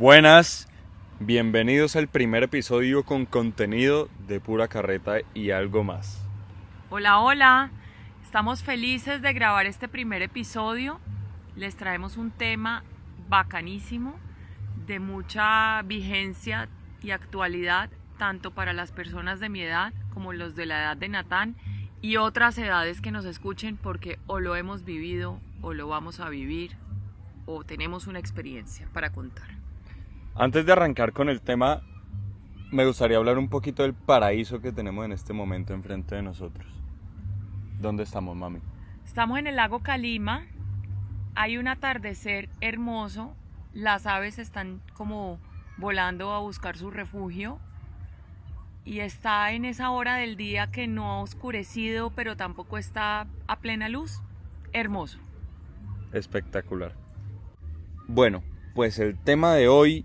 Buenas, bienvenidos al primer episodio con contenido de pura carreta y algo más. Hola, hola. Estamos felices de grabar este primer episodio. Les traemos un tema bacanísimo, de mucha vigencia y actualidad, tanto para las personas de mi edad como los de la edad de Natán y otras edades que nos escuchen porque o lo hemos vivido o lo vamos a vivir o tenemos una experiencia para contar. Antes de arrancar con el tema, me gustaría hablar un poquito del paraíso que tenemos en este momento enfrente de nosotros. ¿Dónde estamos, mami? Estamos en el lago Calima. Hay un atardecer hermoso. Las aves están como volando a buscar su refugio. Y está en esa hora del día que no ha oscurecido, pero tampoco está a plena luz. Hermoso. Espectacular. Bueno, pues el tema de hoy,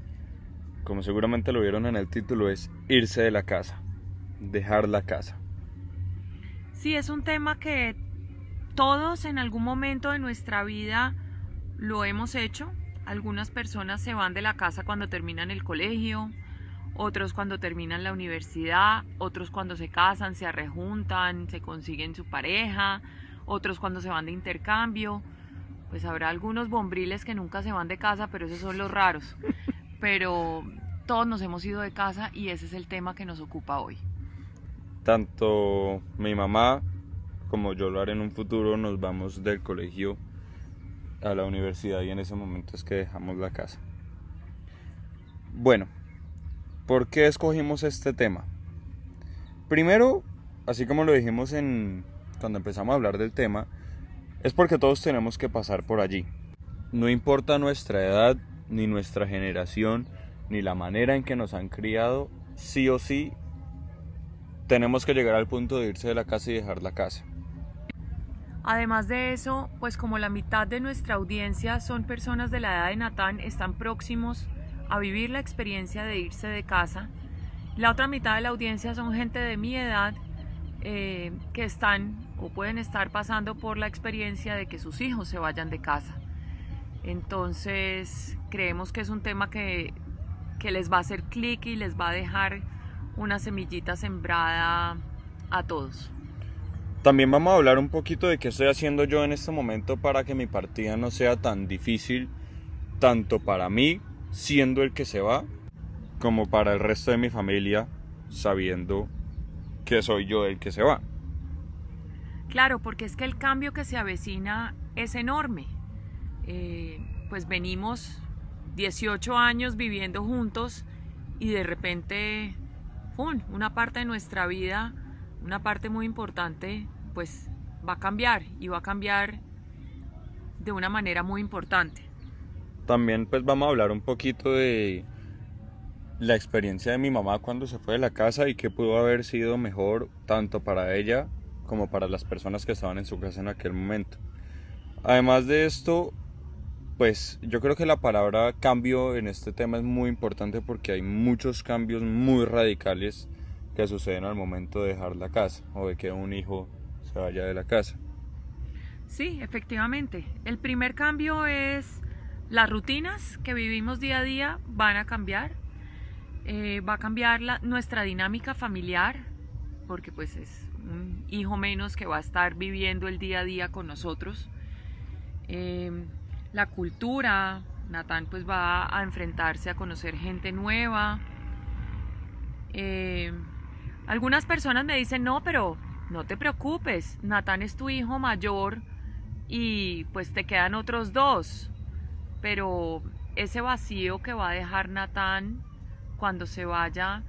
como seguramente lo vieron en el título, es irse de la casa, dejar la casa. Sí, es un tema que todos en algún momento de nuestra vida lo hemos hecho. Algunas personas se van de la casa cuando terminan el colegio, otros cuando terminan la universidad, otros cuando se casan, se arrejuntan, se consiguen su pareja, otros cuando se van de intercambio pues habrá algunos bombriles que nunca se van de casa, pero esos son los raros. Pero todos nos hemos ido de casa y ese es el tema que nos ocupa hoy. Tanto mi mamá como yo lo haré en un futuro, nos vamos del colegio a la universidad y en ese momento es que dejamos la casa. Bueno, ¿por qué escogimos este tema? Primero, así como lo dijimos en cuando empezamos a hablar del tema, es porque todos tenemos que pasar por allí. No importa nuestra edad, ni nuestra generación, ni la manera en que nos han criado, sí o sí tenemos que llegar al punto de irse de la casa y dejar la casa. Además de eso, pues como la mitad de nuestra audiencia son personas de la edad de Natán, están próximos a vivir la experiencia de irse de casa. La otra mitad de la audiencia son gente de mi edad eh, que están o pueden estar pasando por la experiencia de que sus hijos se vayan de casa. Entonces creemos que es un tema que, que les va a hacer clic y les va a dejar una semillita sembrada a todos. También vamos a hablar un poquito de qué estoy haciendo yo en este momento para que mi partida no sea tan difícil, tanto para mí, siendo el que se va, como para el resto de mi familia, sabiendo que soy yo el que se va. Claro, porque es que el cambio que se avecina es enorme. Eh, pues venimos 18 años viviendo juntos y de repente, una parte de nuestra vida, una parte muy importante, pues va a cambiar y va a cambiar de una manera muy importante. También pues vamos a hablar un poquito de la experiencia de mi mamá cuando se fue de la casa y qué pudo haber sido mejor tanto para ella como para las personas que estaban en su casa en aquel momento. Además de esto, pues yo creo que la palabra cambio en este tema es muy importante porque hay muchos cambios muy radicales que suceden al momento de dejar la casa o de que un hijo se vaya de la casa. Sí, efectivamente. El primer cambio es las rutinas que vivimos día a día van a cambiar. Eh, va a cambiar la, nuestra dinámica familiar porque pues es un hijo menos que va a estar viviendo el día a día con nosotros. Em, la cultura, Natán pues va a enfrentarse a conocer gente nueva. Em, algunas personas me dicen, no, pero no te preocupes, Natán es tu hijo mayor y pues te quedan otros dos. Pero ese vacío que va a dejar Natán cuando se vaya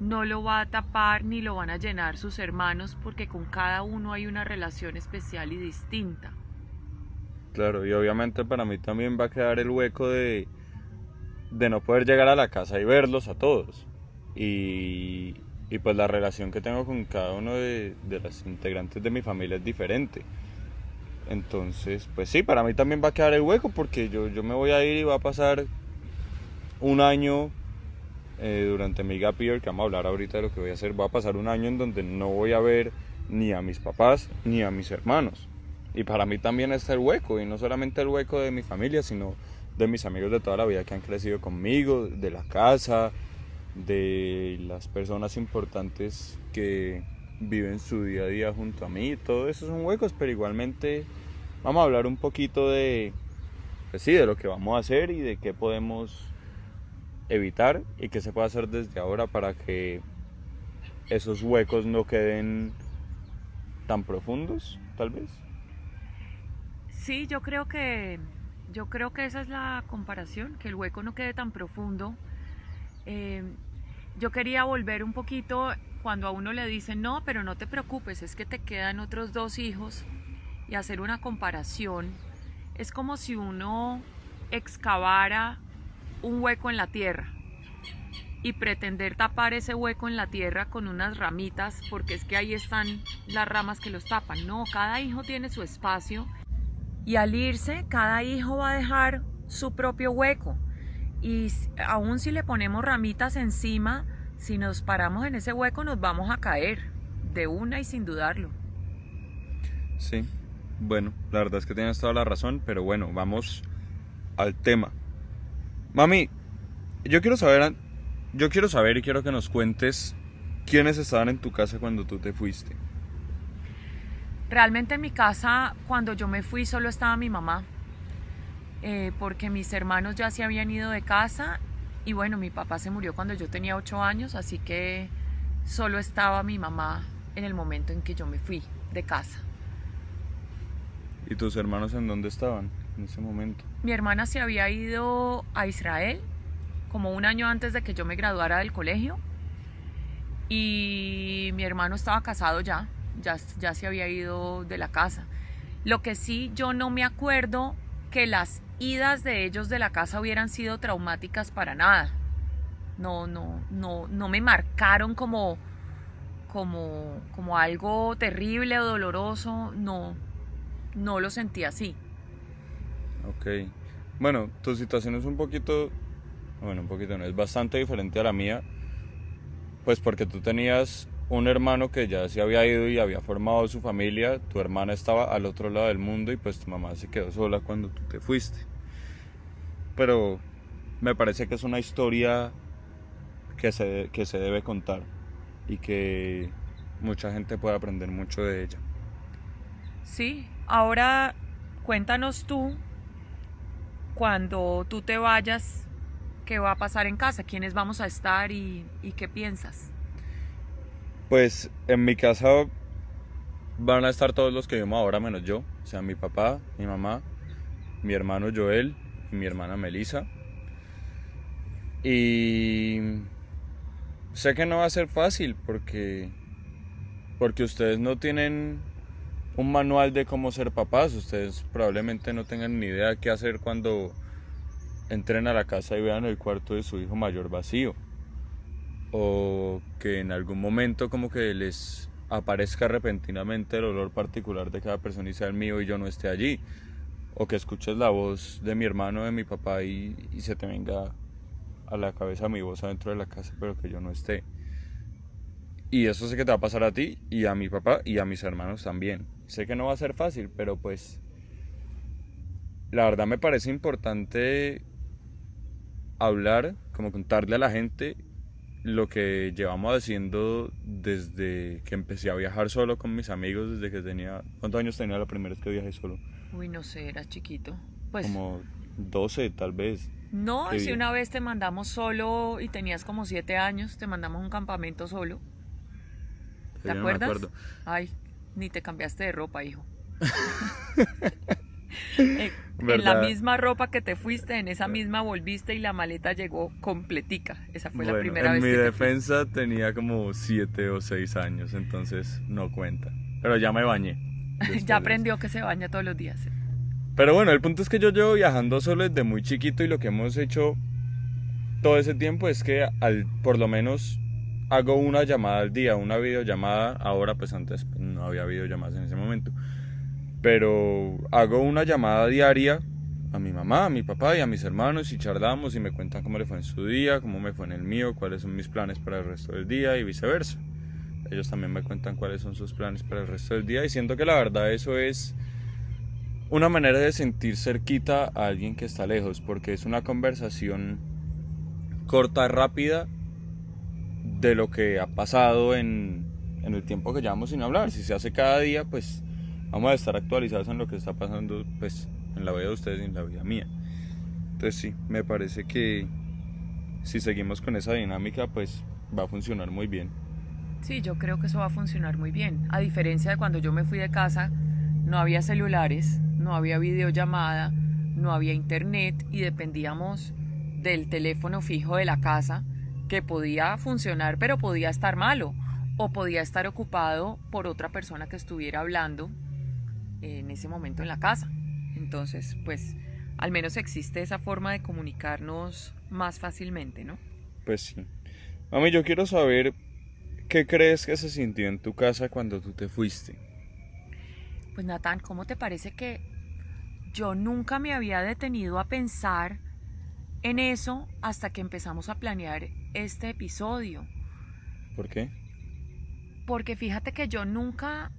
no lo va a tapar ni lo van a llenar sus hermanos porque con cada uno hay una relación especial y distinta. Claro, y obviamente para mí también va a quedar el hueco de, de no poder llegar a la casa y verlos a todos. Y, y pues la relación que tengo con cada uno de, de las integrantes de mi familia es diferente. Entonces, pues sí, para mí también va a quedar el hueco porque yo, yo me voy a ir y va a pasar un año eh, durante mi gap year, que vamos a hablar ahorita de lo que voy a hacer, va a pasar un año en donde no voy a ver ni a mis papás ni a mis hermanos. Y para mí también está el hueco, y no solamente el hueco de mi familia, sino de mis amigos de toda la vida que han crecido conmigo, de la casa, de las personas importantes que viven su día a día junto a mí. Todo eso son huecos, pero igualmente vamos a hablar un poquito de, pues sí, de lo que vamos a hacer y de qué podemos evitar y qué se puede hacer desde ahora para que esos huecos no queden tan profundos, tal vez. Sí, yo creo que yo creo que esa es la comparación, que el hueco no quede tan profundo. Eh, yo quería volver un poquito cuando a uno le dicen, no, pero no te preocupes, es que te quedan otros dos hijos y hacer una comparación. Es como si uno excavara un hueco en la tierra y pretender tapar ese hueco en la tierra con unas ramitas porque es que ahí están las ramas que los tapan. No, cada hijo tiene su espacio y al irse cada hijo va a dejar su propio hueco y aún si le ponemos ramitas encima, si nos paramos en ese hueco nos vamos a caer de una y sin dudarlo. Sí, bueno, la verdad es que tienes toda la razón, pero bueno, vamos al tema. Mami, yo quiero saber yo quiero saber y quiero que nos cuentes quiénes estaban en tu casa cuando tú te fuiste. Realmente en mi casa, cuando yo me fui, solo estaba mi mamá, eh, porque mis hermanos ya se habían ido de casa y bueno, mi papá se murió cuando yo tenía ocho años, así que solo estaba mi mamá en el momento en que yo me fui de casa. ¿Y tus hermanos en dónde estaban en ese momento? Mi hermana se había ido a Israel como un año antes de que yo me graduara del colegio. Y mi hermano estaba casado ya, ya, ya se había ido de la casa. Lo que sí, yo no me acuerdo que las idas de ellos de la casa hubieran sido traumáticas para nada. No, no, no, no me marcaron como, como, como algo terrible o doloroso. No, no lo sentí así. Ok. Bueno, tu situación es un poquito bueno, un poquito no, es bastante diferente a la mía, pues porque tú tenías un hermano que ya se había ido y había formado su familia, tu hermana estaba al otro lado del mundo y pues tu mamá se quedó sola cuando tú te fuiste. Pero me parece que es una historia que se, que se debe contar y que mucha gente puede aprender mucho de ella. Sí, ahora cuéntanos tú, cuando tú te vayas, qué va a pasar en casa, quiénes vamos a estar y, qué piensas. Pues en mi casa van a estar todos los que vivimos ahora menos yo, o sea, mi papá, mi mamá, mi hermano Joel y mi hermana Melissa. Y sé que no va a ser fácil porque porque ustedes no tienen un manual de cómo ser papás, ustedes probablemente no tengan ni idea qué hacer cuando entren a la casa y vean el cuarto de su hijo mayor vacío. O que en algún momento como que les aparezca repentinamente el olor particular de cada persona y sea el mío y yo no esté allí. O que escuches la voz de mi hermano, de mi papá y, se te venga a la cabeza mi voz adentro de la casa, pero que yo no esté. Y eso sé que te va a pasar a ti y a mi papá y a mis hermanos también. Sé que no va a ser fácil, pero pues la verdad me parece importante hablar, como contarle a la gente lo que llevamos haciendo desde que empecé a viajar solo con mis amigos, desde que tenía... ¿Cuántos años tenía la primera vez que viajé solo? Uy, no sé, era chiquito. Pues... Como 12 tal vez. No, si una vez te mandamos solo y tenías como 7 años, te mandamos un campamento solo. ¿Te acuerdas? Ay, ni te cambiaste de ropa, hijo. en la misma ropa que te fuiste, en esa misma volviste y la maleta llegó completica. Esa fue la primera vez. En mi defensa tenía como 7 o 6 años, entonces no cuenta. Pero ya me bañé. ya aprendió que se baña todos los días. Pero bueno, el punto es que yo llevo viajando solo desde muy chiquito y lo que hemos hecho todo ese tiempo es que al, por lo menos hago una llamada al día, una videollamada. Ahora pues antes no había videollamadas en ese momento pero hago una llamada diaria a mi mamá, a mi papá y a mis hermanos y charlamos y me cuentan cómo le fue en su día, cómo me fue en el mío, cuáles son mis planes para el resto del día y viceversa. Ellos también me cuentan cuáles son sus planes para el resto del día y siento que la verdad eso es una manera de sentir cerquita a alguien que está lejos, porque es una conversación corta, rápida, de lo que ha pasado en, en el tiempo que llevamos sin hablar. Si se hace cada día, pues vamos a estar actualizados en lo que está pasando pues, en la vida de ustedes y en la vida mía. Entonces sí, me parece que si seguimos con esa dinámica, pues va a funcionar muy bien. Sí, yo creo que eso va a funcionar muy bien. A diferencia de cuando yo me fui de casa, no había celulares, no había videollamada, no había internet y dependíamos del teléfono fijo de la casa que podía funcionar pero podía estar malo o podía estar ocupado por otra persona que estuviera hablando en ese momento en la casa. Entonces, pues al menos existe esa forma de comunicarnos más fácilmente, ¿no? Pues sí. Mami, yo quiero saber qué crees que se sintió en tu casa cuando tú te fuiste. Pues Natán, ¿cómo te parece que yo nunca me había detenido a pensar en eso hasta que empezamos a planear este episodio? ¿Por qué? Porque fíjate que yo nunca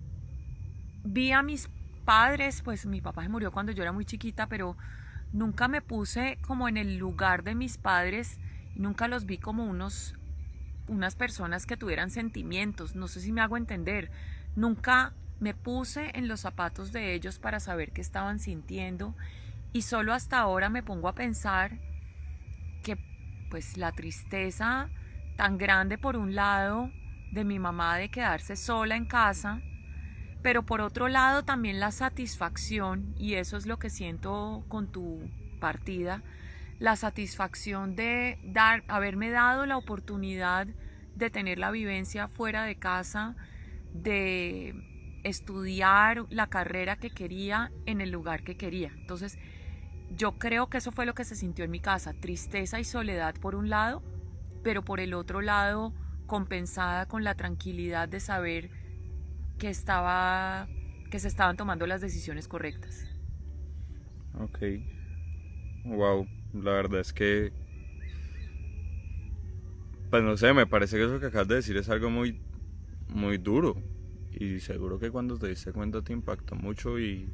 vi a mis padres, pues mi papá se murió cuando yo era muy chiquita, pero nunca me puse como en el lugar de mis padres, nunca los vi como unos unas personas que tuvieran sentimientos, no sé si me hago entender, nunca me puse en los zapatos de ellos para saber qué estaban sintiendo y solo hasta ahora me pongo a pensar que pues la tristeza tan grande por un lado de mi mamá de quedarse sola en casa, pero por otro lado también la satisfacción, y eso es lo que siento con tu partida, la satisfacción de dar, haberme dado la oportunidad de tener la vivencia fuera de casa, de estudiar la carrera que quería en el lugar que quería. Entonces, yo creo que eso fue lo que se sintió en mi casa, tristeza y soledad por un lado, pero por el otro lado compensada con la tranquilidad de saber que estaba que se estaban tomando las decisiones correctas. Ok. Wow, la verdad es que pues no sé, me parece que eso que acabas de decir es algo muy muy duro y seguro que cuando te diste cuenta te impactó mucho y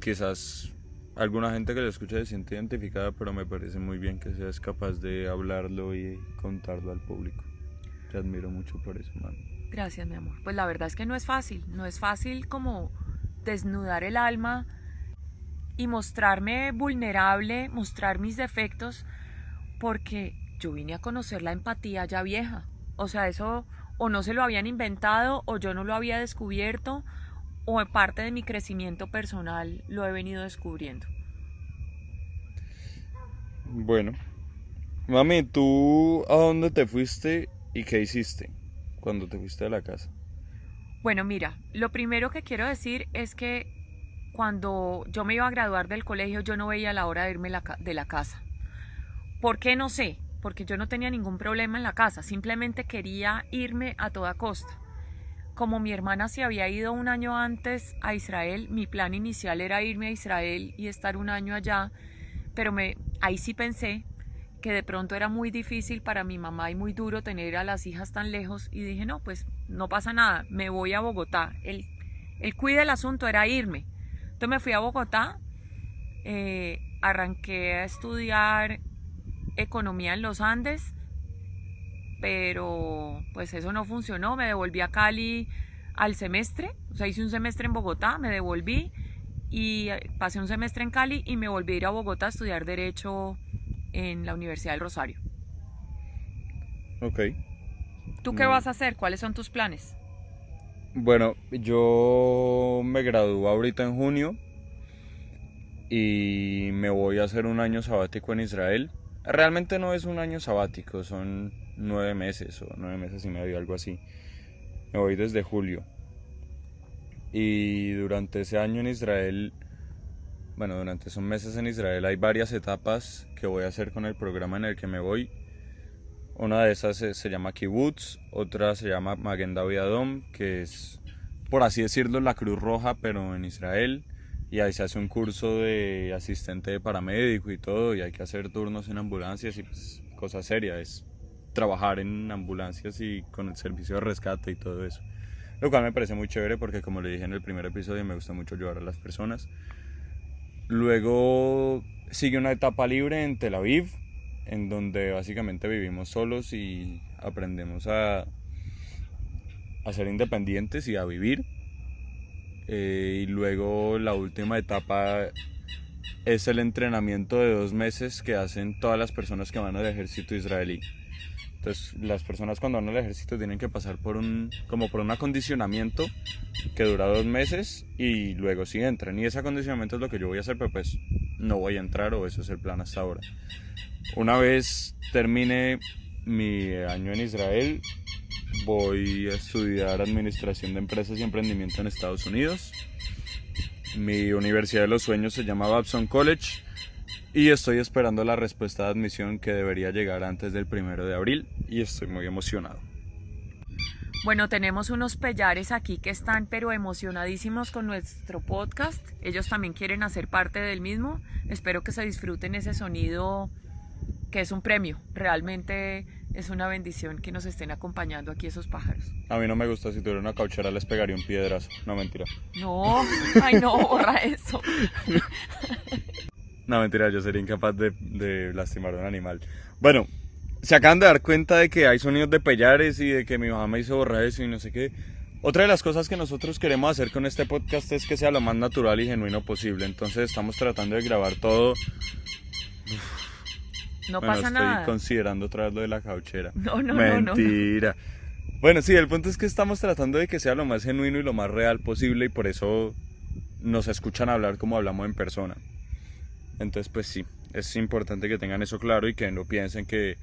quizás alguna gente que lo escucha se siente identificada, pero me parece muy bien que seas capaz de hablarlo y contarlo al público. Te admiro mucho por eso, mano. Gracias, mi amor. Pues la verdad es que no es fácil, no es fácil como desnudar el alma y mostrarme vulnerable, mostrar mis defectos, porque yo vine a conocer la empatía ya vieja. O sea, eso o no se lo habían inventado o yo no lo había descubierto o parte de mi crecimiento personal lo he venido descubriendo. Bueno, mami, ¿tú a dónde te fuiste y qué hiciste cuando te fuiste de la casa? Bueno, mira, lo primero que quiero decir es que cuando yo me iba a graduar del colegio yo no veía la hora de irme de la casa. ¿Por qué? No sé, porque yo no tenía ningún problema en la casa, simplemente quería irme a toda costa. Como mi hermana se había ido un año antes a Israel, mi plan inicial era irme a Israel y estar un año allá, pero me, ahí sí pensé que de pronto era muy difícil para mi mamá y muy duro tener a las hijas tan lejos y dije, no, pues no pasa nada, me voy a Bogotá. El, el cuide del asunto era irme. Entonces me fui a Bogotá, eh, arranqué a estudiar economía en los Andes pero pues eso no funcionó, me devolví a Cali al semestre, o sea, hice un semestre en Bogotá, me devolví y eh, pasé un semestre en Cali y me volví a ir a Bogotá a estudiar Derecho en la Universidad del Rosario. Ok. ¿Tú qué vas a hacer? ¿Cuáles son tus planes? Bueno, yo me gradúo ahorita en junio y me voy a hacer un año sabático en Israel. Realmente no es un año sabático, son nueve meses o nueve meses y medio, algo así. Me voy desde julio. Y durante ese año en Israel, bueno, durante esos meses en Israel hay varias etapas que voy a hacer con el programa en el que me voy. Una de esas se, llama Kibbutz, otra se llama Magen David Adom, que es, por así decirlo, la Cruz Roja, pero en Israel. Y ahí se hace un curso de asistente de paramédico y todo, y hay que hacer turnos en ambulancias y pues cosa seria, es trabajar en ambulancias y con el servicio de rescate y todo eso. lo cual me parece muy chévere porque como le dije en el primer episodio me gusta mucho ayudar a las personas. Luego sigue una etapa libre en Tel Aviv, en donde básicamente vivimos solos y aprendemos a, ser independientes y a vivir. Eh, y luego la última etapa es el entrenamiento de dos meses que hacen todas las personas que van al ejército israelí. Entonces, las personas cuando van al ejército tienen que pasar por un, como por un acondicionamiento que dura dos meses y luego sí entran. Y ese acondicionamiento es lo que yo voy a hacer, pero pues no voy a entrar o eso es el plan hasta ahora. Una vez termine mi año en Israel, voy a estudiar administración de empresas y emprendimiento en Estados Unidos. Mi universidad de los sueños se llama Babson College y estoy esperando la respuesta de admisión que debería llegar antes del primero de abril y estoy muy emocionado. Bueno, tenemos unos pellares aquí que están pero emocionadísimos con nuestro podcast. Ellos también quieren hacer parte del mismo. Espero que se disfruten ese sonido que es un premio. Realmente es una bendición que nos estén acompañando aquí esos pájaros. A mí no me gusta, si tuviera una cauchera les pegaría un piedrazo. No, mentira. No, ay no, borra eso. no, mentira, yo sería incapaz de, de lastimar a un animal. Bueno, se acaban de dar cuenta de que hay sonidos de pellares y de que mi mamá me hizo borrar eso y no sé qué. Otra de las cosas que nosotros queremos hacer con este podcast es que sea lo más natural y genuino posible. Entonces estamos tratando de grabar todo. No bueno, pasa estoy nada. considerando otra vez lo de la cauchera. No, no, no, no. Mentira. Bueno, sí, el punto es que estamos tratando de que sea lo más genuino y lo más real posible y por eso nos escuchan hablar como hablamos en persona. Entonces, pues sí, es importante que tengan eso claro y que no piensen que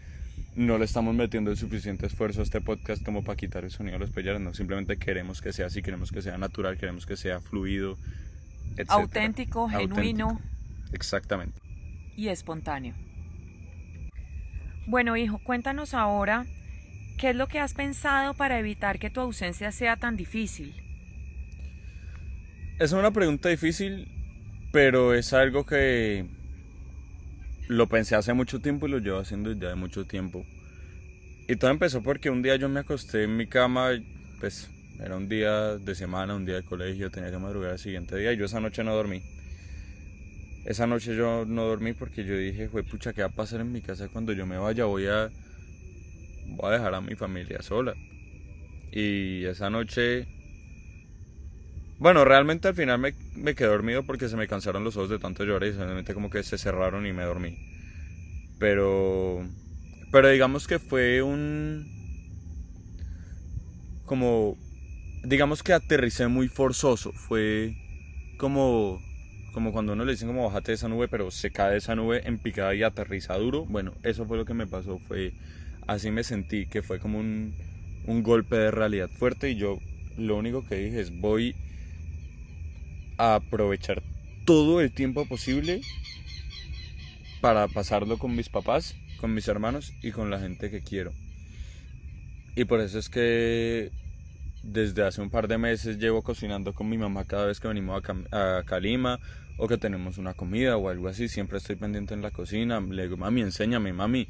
no le estamos metiendo el suficiente esfuerzo a este podcast como para quitar el sonido de los pellares, no, simplemente queremos que sea así, queremos que sea natural, queremos que sea fluido, etc. Auténtico, genuino Exactamente. y espontáneo. Bueno, hijo, cuéntanos ahora qué es lo que has pensado para evitar que tu ausencia sea tan difícil. Es una pregunta difícil, pero es algo que lo pensé hace mucho tiempo y lo llevo haciendo ya de mucho tiempo. Y todo empezó porque un día yo me acosté en mi cama, pues era un día de semana, un día de colegio, tenía que madrugar el siguiente día y yo esa noche no dormí. Esa noche yo no dormí porque yo dije, fue pucha, ¿qué va a pasar en mi casa cuando yo me vaya? Voy a, voy a dejar a mi familia sola. Y esa noche bueno, realmente al final me, me, quedé dormido porque se me cansaron los ojos de tanto llorar y simplemente como que se cerraron y me dormí. Pero... Pero digamos que fue un... Como... Digamos que aterricé muy forzoso. Fue como... Como cuando uno le dicen como bájate de esa nube, pero se cae de esa nube en picada y aterriza duro. Bueno, eso fue lo que me pasó. Fue... Así me sentí, que fue como un, un golpe de realidad fuerte y yo lo único que dije es voy aprovechar todo el tiempo posible para pasarlo con mis papás, con mis hermanos y con la gente que quiero. Y por eso es que desde hace un par de meses llevo cocinando con mi mamá cada vez que venimos a, a Calima o que tenemos una comida o algo así. Siempre estoy pendiente en la cocina. Le digo, mami, enséñame, mami.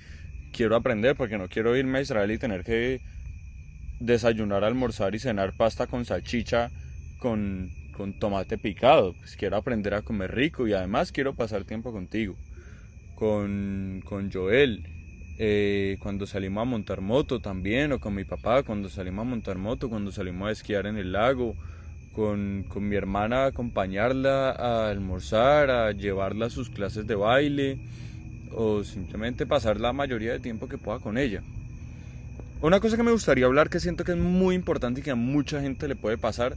Quiero aprender porque no quiero irme a Israel y tener que desayunar, almorzar y cenar pasta con salchicha con con tomate picado. Pues quiero aprender a comer rico y además quiero pasar tiempo contigo. Con, con Joel, eh, cuando salimos a montar moto también, o con mi papá cuando salimos a montar moto, cuando salimos a esquiar en el lago, con, con mi hermana acompañarla a almorzar, a llevarla a sus clases de baile, o simplemente pasar la mayoría de tiempo que pueda con ella. Una cosa que me gustaría hablar que siento que es muy importante y que a mucha gente le puede pasar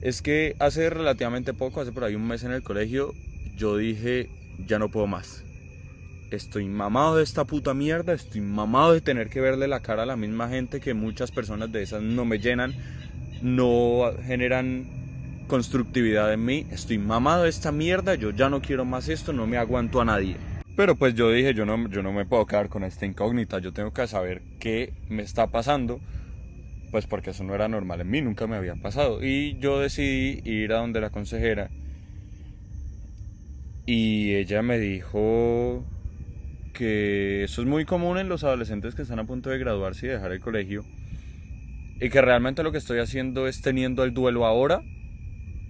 es que hace relativamente poco, hace por ahí un mes en el colegio, yo dije, ya no puedo más. Estoy mamado de esta puta mierda, estoy mamado de tener que verle la cara a la misma gente que muchas personas de esas no me llenan, no generan constructividad en mí. Estoy mamado de esta mierda, yo ya no quiero más esto, no me aguanto a nadie. Pero pues yo dije, yo no, yo no me puedo quedar con esta incógnita, yo tengo que saber qué me está pasando pues porque eso no era normal en mí, nunca me había pasado. Y yo decidí ir a donde la consejera y ella me dijo que eso es muy común en los adolescentes que están a punto de graduarse y dejar el colegio. Y que realmente lo que estoy haciendo es teniendo el duelo ahora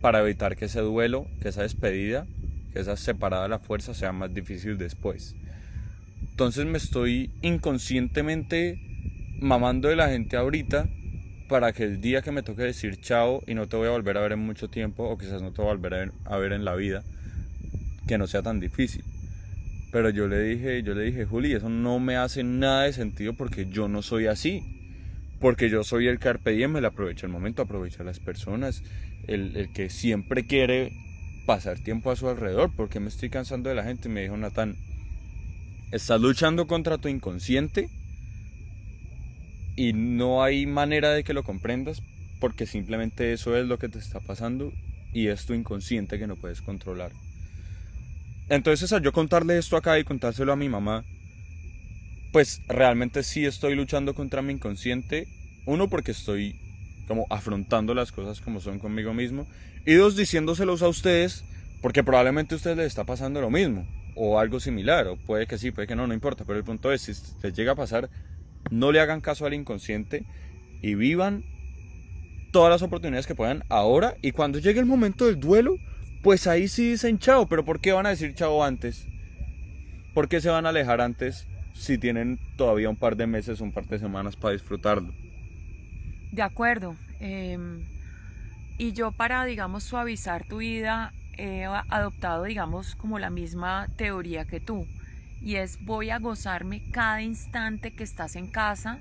para evitar que ese duelo, que esa despedida, que esa separada de la fuerza sea más difícil después. Entonces me estoy inconscientemente mamando de la gente ahorita para que el día que me toque decir chao y no te voy a volver a ver en mucho tiempo o quizás no te voy a volver a ver, en la vida, que no sea tan difícil. Pero yo le dije, yo le dije, Juli, eso no me hace nada de sentido porque yo no soy así. Porque yo soy el carpe diem, le aprovecha el momento, aprovecha las personas, el, el, que siempre quiere pasar tiempo a su alrededor. porque me estoy cansando de la gente? Me dijo Natán, estás luchando contra tu inconsciente y no hay manera de que lo comprendas porque simplemente eso es lo que te está pasando y es tu inconsciente que no puedes controlar. Entonces al yo contarle esto acá y contárselo a mi mamá, pues realmente sí estoy luchando contra mi inconsciente. Uno porque estoy como afrontando las cosas como son conmigo mismo. Y dos diciéndoselos a ustedes porque probablemente a ustedes les está pasando lo mismo o algo similar. O puede que sí, puede que no, no importa. Pero el punto es, si les llega a pasar, no le hagan caso al inconsciente y vivan todas las oportunidades que puedan ahora y cuando llegue el momento del duelo, pues ahí sí dicen chao, pero ¿por qué van a decir chao antes? ¿Por qué se van a alejar antes si tienen todavía un par de meses, un par de semanas para disfrutarlo? De acuerdo. Em, y yo para, digamos, suavizar tu vida, he adoptado, digamos, como la misma teoría que tú y es voy a gozarme cada instante que estás en casa.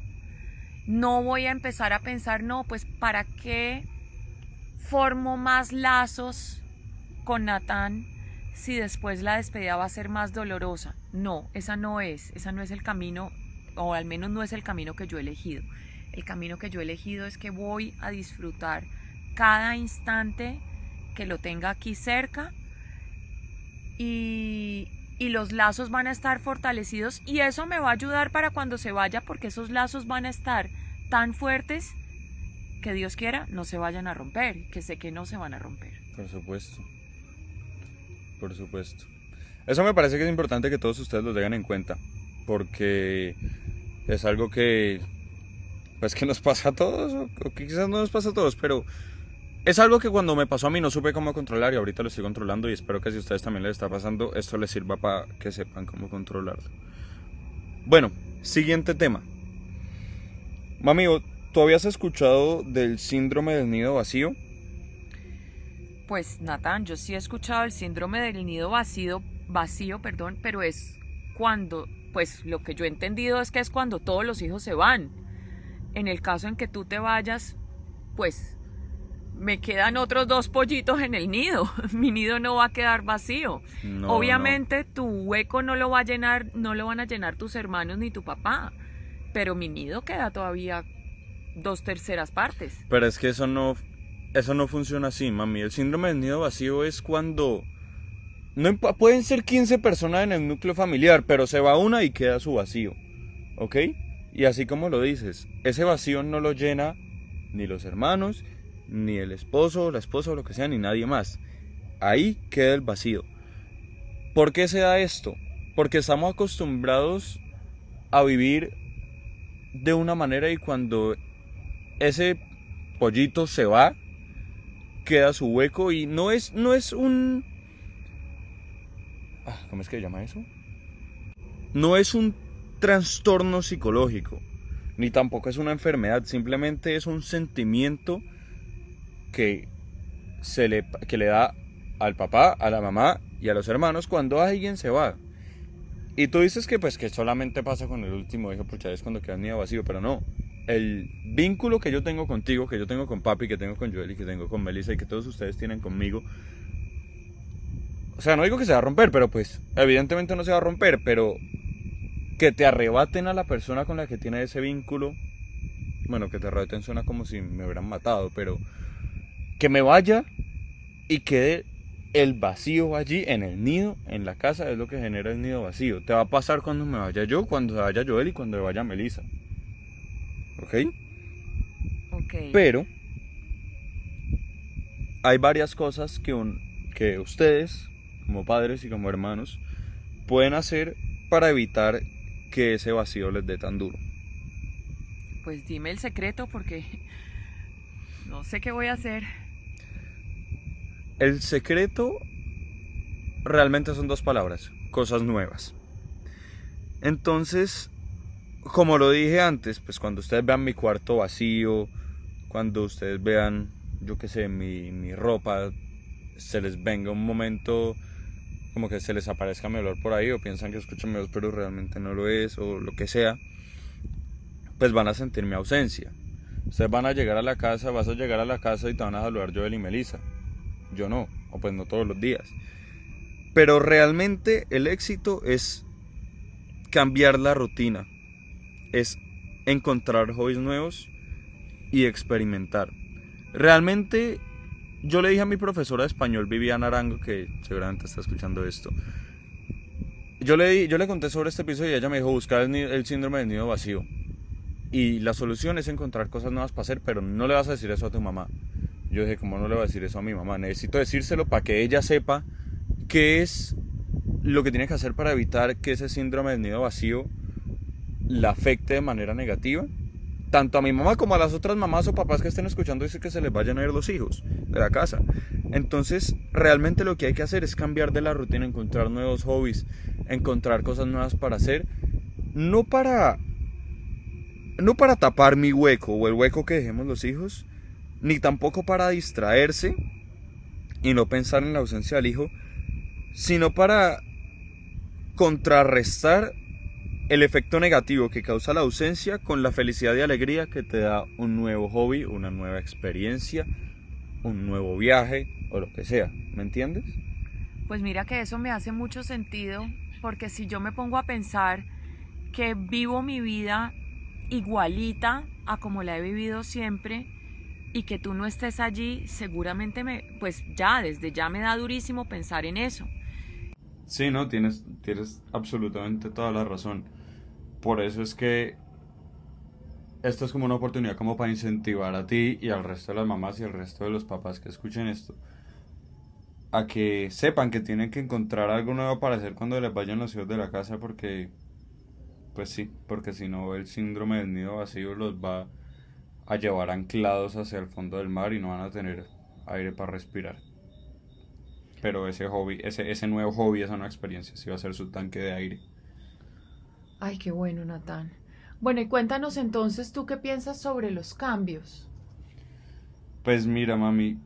No voy a empezar a pensar, no, pues para qué formo más lazos con Natán si después la despedida va a ser más dolorosa. No, esa no es, esa no es el camino, o al menos no es el camino que yo he elegido. El camino que yo he elegido es que voy a disfrutar cada instante que lo tenga aquí cerca y, y los lazos van a estar fortalecidos y eso me va a ayudar para cuando se vaya porque esos lazos van a estar tan fuertes que Dios quiera no se vayan a romper, que sé que no se van a romper. Por supuesto. Por supuesto. Eso me parece que es importante que todos ustedes lo tengan en cuenta porque es algo que pues que nos pasa a todos o que quizás no nos pasa a todos, pero es algo que cuando me pasó a mí no supe cómo controlar y ahorita lo estoy controlando y espero que si a ustedes también les está pasando, esto les sirva para que sepan cómo controlarlo. Bueno, siguiente tema. Mami, ¿tú habías escuchado del síndrome del nido vacío? Pues Natán, yo sí he escuchado el síndrome del nido vacío, vacío, perdón, pero es cuando, pues lo que yo he entendido es que es cuando todos los hijos se van. En el caso en que tú te vayas, pues me quedan otros dos pollitos en el nido. Mi nido no va a quedar vacío. Obviamente tu hueco no lo va a llenar, no lo van a llenar tus hermanos ni tu papá. Pero mi nido queda todavía dos terceras partes. Pero es que eso no, eso no funciona así, mami. El síndrome del nido vacío es cuando no pueden ser 15 personas en el núcleo familiar, pero se va una y queda su vacío. ¿Ok? Y así como lo dices, ese vacío no lo llena ni los hermanos, ni el esposo, la esposa o lo que sea, ni nadie más. Ahí queda el vacío. ¿Por qué se da esto? Porque estamos acostumbrados a vivir de una manera y cuando ese pollito se va, queda su hueco y no es, no es un... Ah, ¿Cómo es que se llama eso? No es un trastorno psicológico, ni tampoco es una enfermedad, simplemente es un sentimiento que, se le, que le da al papá, a la mamá y a los hermanos cuando alguien se va. Y tú dices que pues que solamente pasa con el último hijo, porque es cuando queda nido vacío, pero no. El vínculo que yo tengo contigo, que yo tengo con papi, que tengo con Joel y que tengo con Melissa y que todos ustedes tienen conmigo. O sea, no digo que se va a romper, pero pues evidentemente no se va a romper, pero que te arrebaten a la persona con la que tiene ese vínculo. Bueno, que te arrebaten suena como si me hubieran matado, pero que me vaya y quede el vacío allí en el nido, en la casa, es lo que genera el nido vacío. Te va a pasar cuando me vaya yo, cuando se vaya Joel y cuando vaya Melissa. ¿Ok? Ok. Pero hay varias cosas que, que ustedes, como padres y como hermanos, pueden hacer para evitar que ese vacío les dé tan duro. pues dime el secreto porque no sé qué voy a hacer. El secreto realmente son dos palabras, cosas nuevas. Entonces, como lo dije antes, pues cuando ustedes vean mi cuarto vacío, cuando ustedes vean, yo qué sé, mi, mi ropa, se les venga un momento como que se les aparezca mi olor por ahí o piensan que escuchan mi voz pero realmente no lo es o lo que sea, pues van a sentir mi ausencia. Ustedes van a llegar a la casa, vas a llegar a la casa y te van a saludar Joel y Melissa. Yo no, o pues no todos los días. Pero realmente el éxito es cambiar la rutina, es encontrar hobbies nuevos y experimentar. Realmente yo le dije a mi profesora de español, Viviana Arango, que seguramente está escuchando esto. Yo le, yo le conté sobre este episodio y ella me dijo buscar el, síndrome del nido vacío. Y la solución es encontrar cosas nuevas para hacer, pero no le vas a decir eso a tu mamá. Yo dije, ¿cómo no le voy a decir eso a mi mamá? Necesito decírselo para que ella sepa qué es lo que tiene que hacer para evitar que ese síndrome del nido vacío la afecte de manera negativa tanto a mi mamá como a las otras mamás o papás que estén escuchando dice que se les vayan a ir los hijos de la casa. Entonces, realmente lo que hay que hacer es cambiar de la rutina, encontrar nuevos hobbies, encontrar cosas nuevas para hacer, no para no para tapar mi hueco o el hueco que dejemos los hijos, ni tampoco para distraerse y no pensar en la ausencia del hijo, sino para contrarrestar el efecto negativo que causa la ausencia con la felicidad y alegría que te da un nuevo hobby, una nueva experiencia, un nuevo viaje o lo que sea. ¿Me entiendes? Pues mira que eso me hace mucho sentido porque si yo me pongo a pensar que vivo mi vida igualita a como la he vivido siempre y que tú no estés allí, seguramente me, pues ya, desde ya me da durísimo pensar en eso. Sí, no, tienes, tienes absolutamente toda la razón. Por eso es que esto es como una oportunidad como para incentivar a ti y al resto de las mamás y al resto de los papás que escuchen esto a que sepan que tienen que encontrar algo nuevo para hacer cuando les vayan los hijos de la casa porque pues sí, porque si no el síndrome del nido vacío los va a llevar anclados hacia el fondo del mar y no van a tener aire para respirar. Pero ese hobby, ese, ese nuevo hobby, esa nueva experiencia, sí va a ser su tanque de aire. Ay, qué bueno, Natán. Bueno, y cuéntanos entonces tú qué piensas sobre los cambios. Pues mira, mami,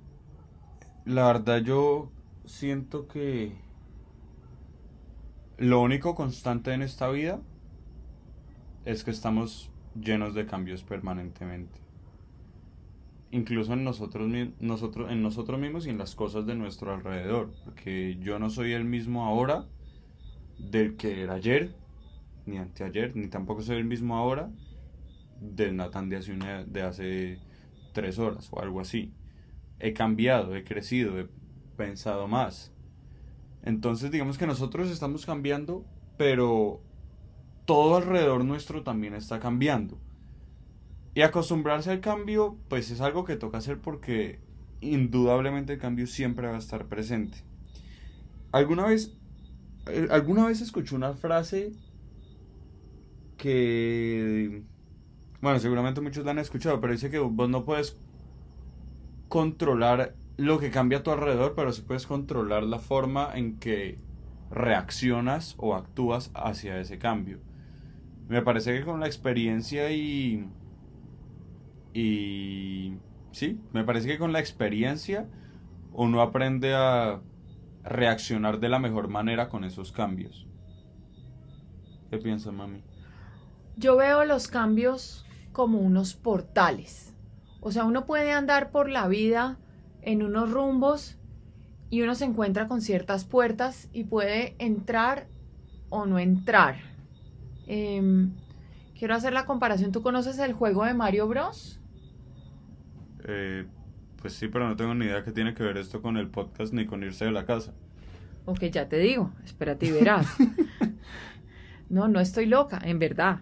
la verdad yo siento que lo único constante en esta vida es que estamos llenos de cambios permanentemente. Incluso en nosotros, nosotros, en nosotros mismos y en las cosas de nuestro alrededor. Porque yo no soy el mismo ahora del que era ayer ni anteayer, ni tampoco soy el mismo ahora del Nathan de hace, de hace tres horas o algo así. He cambiado, he crecido, he pensado más. Entonces digamos que nosotros estamos cambiando, pero todo alrededor nuestro también está cambiando. Y acostumbrarse al cambio, pues es algo que toca hacer porque indudablemente el cambio siempre va a estar presente. ¿Alguna vez, eh, alguna vez escuché una frase que, bueno, seguramente muchos la han escuchado, pero dice que vos no puedes controlar lo que cambia a tu alrededor, pero sí puedes controlar la forma en que reaccionas o actúas hacia ese cambio. Me parece que con la experiencia y... Y... Sí, me parece que con la experiencia uno aprende a reaccionar de la mejor manera con esos cambios. ¿Qué piensas, mami? Yo veo los cambios como unos portales. O sea, uno puede andar por la vida en unos rumbos y uno se encuentra con ciertas puertas y puede entrar o no entrar. Em, quiero hacer la comparación. ¿Tú conoces el juego de Mario Bros? Eh, pues sí, pero no tengo ni idea qué tiene que ver esto con el podcast ni con irse de la casa. Ok, ya te digo. Espérate y verás. no, no estoy loca, en verdad.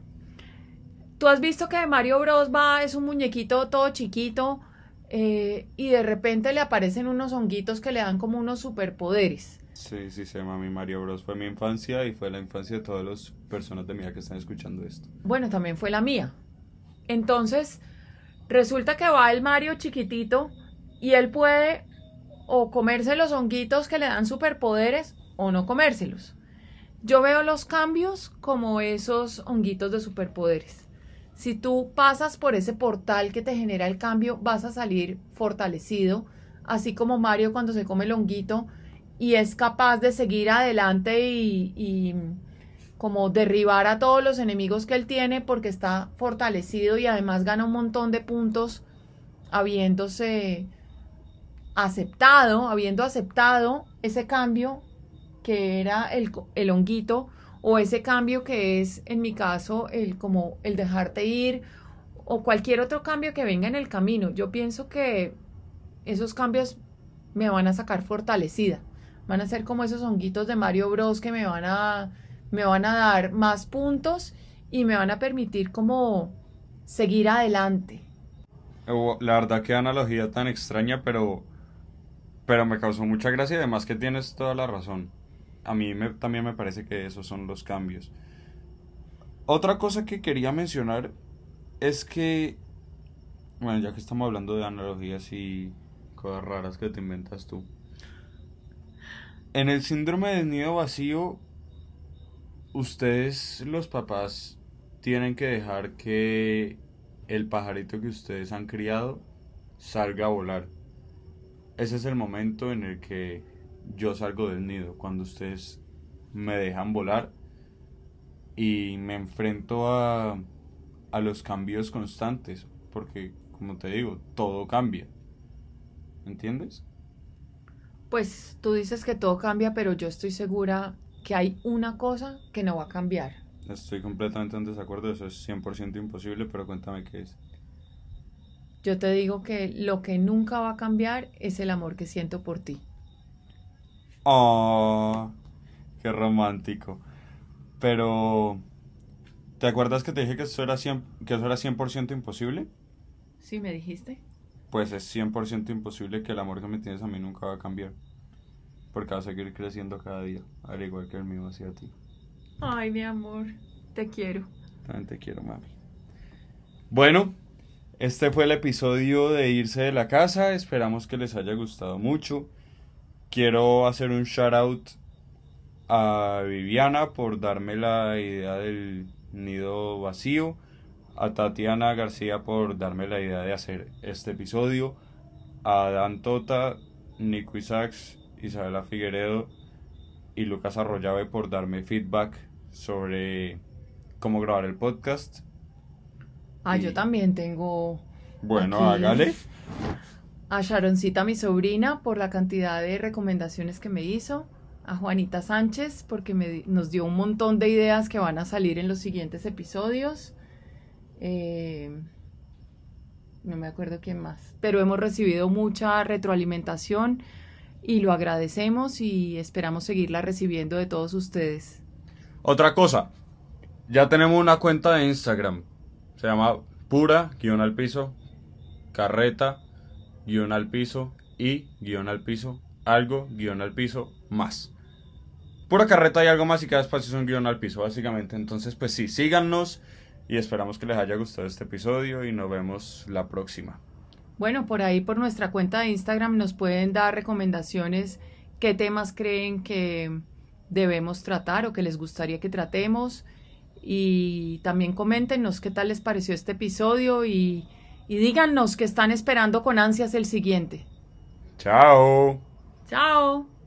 Tú has visto que Mario Bros va, es un muñequito todo chiquito eh, y de repente le aparecen unos honguitos que le dan como unos superpoderes. Sí, sí, se llama mi Mario Bros. Fue mi infancia y fue la infancia de todas las personas de mi edad que están escuchando esto. Bueno, también fue la mía. Entonces, resulta que va el Mario chiquitito y él puede o comerse los honguitos que le dan superpoderes o no comérselos. Yo veo los cambios como esos honguitos de superpoderes. Si tú pasas por ese portal que te genera el cambio, vas a salir fortalecido, así como Mario cuando se come el honguito y es capaz de seguir adelante y, y como derribar a todos los enemigos que él tiene porque está fortalecido y además gana un montón de puntos habiéndose aceptado, habiendo aceptado ese cambio que era el, el honguito o ese cambio que es en mi caso el como el dejarte ir o cualquier otro cambio que venga en el camino. Yo pienso que esos cambios me van a sacar fortalecida. Van a ser como esos honguitos de Mario Bros que me van a me van a dar más puntos y me van a permitir como seguir adelante. La verdad que analogía tan extraña, pero pero me causó mucha gracia además que tienes toda la razón. A mí me, también me parece que esos son los cambios. Otra cosa que quería mencionar es que, bueno, ya que estamos hablando de analogías y cosas raras que te inventas tú. En el síndrome del nido vacío, ustedes los papás tienen que dejar que el pajarito que ustedes han criado salga a volar ese es el momento en el que yo salgo del nido, cuando ustedes me dejan volar y me enfrento a, a los cambios constantes, porque como te digo, todo cambia. ¿Entiendes? Pues tú dices que todo cambia, pero yo estoy segura que hay una cosa que no va a cambiar. Estoy completamente en desacuerdo, eso es 100% imposible, pero cuéntame qué es. Yo te digo que lo que nunca va a cambiar es el amor que siento por ti. Oh, qué romántico. Pero, ¿te acuerdas que te dije que eso era 100%, que eso era 100 imposible? Sí, me dijiste. Pues es 100% imposible que el amor que me tienes a mí nunca va a cambiar. Porque va a seguir creciendo cada día, al igual que el mío hacia ti. Ay, mi amor, te quiero. También te quiero, mami. Bueno, este fue el episodio de Irse de la Casa. Esperamos que les haya gustado mucho. Quiero hacer un shout out a Viviana por darme la idea del nido vacío. A Tatiana García por darme la idea de hacer este episodio. A Dan Tota, Nico Isaacs, Isabela Figueredo y Lucas Arroyave por darme feedback sobre cómo grabar el podcast. Ah, yo también tengo. Bueno, hágale. A Sharoncita, mi sobrina, por la cantidad de recomendaciones que me hizo. A Juanita Sánchez, porque me, nos dio un montón de ideas que van a salir en los siguientes episodios. Eh, no me acuerdo quién más. Pero hemos recibido mucha retroalimentación y lo agradecemos y esperamos seguirla recibiendo de todos ustedes. Otra cosa, ya tenemos una cuenta de Instagram se llama pura, guion al piso, carreta, guion al piso y guion al piso, algo, guion al piso, más. Pura carreta y algo más y cada espacio es un guion al piso, básicamente. Entonces, pues sí, síganos y esperamos que les haya gustado este episodio y nos vemos la próxima. Bueno, por ahí por nuestra cuenta de Instagram nos pueden dar recomendaciones, qué temas creen que debemos tratar o que les gustaría que tratemos y también coméntenos qué tal les pareció este episodio y, y díganos que están esperando con ansias el siguiente. Chao. Chao.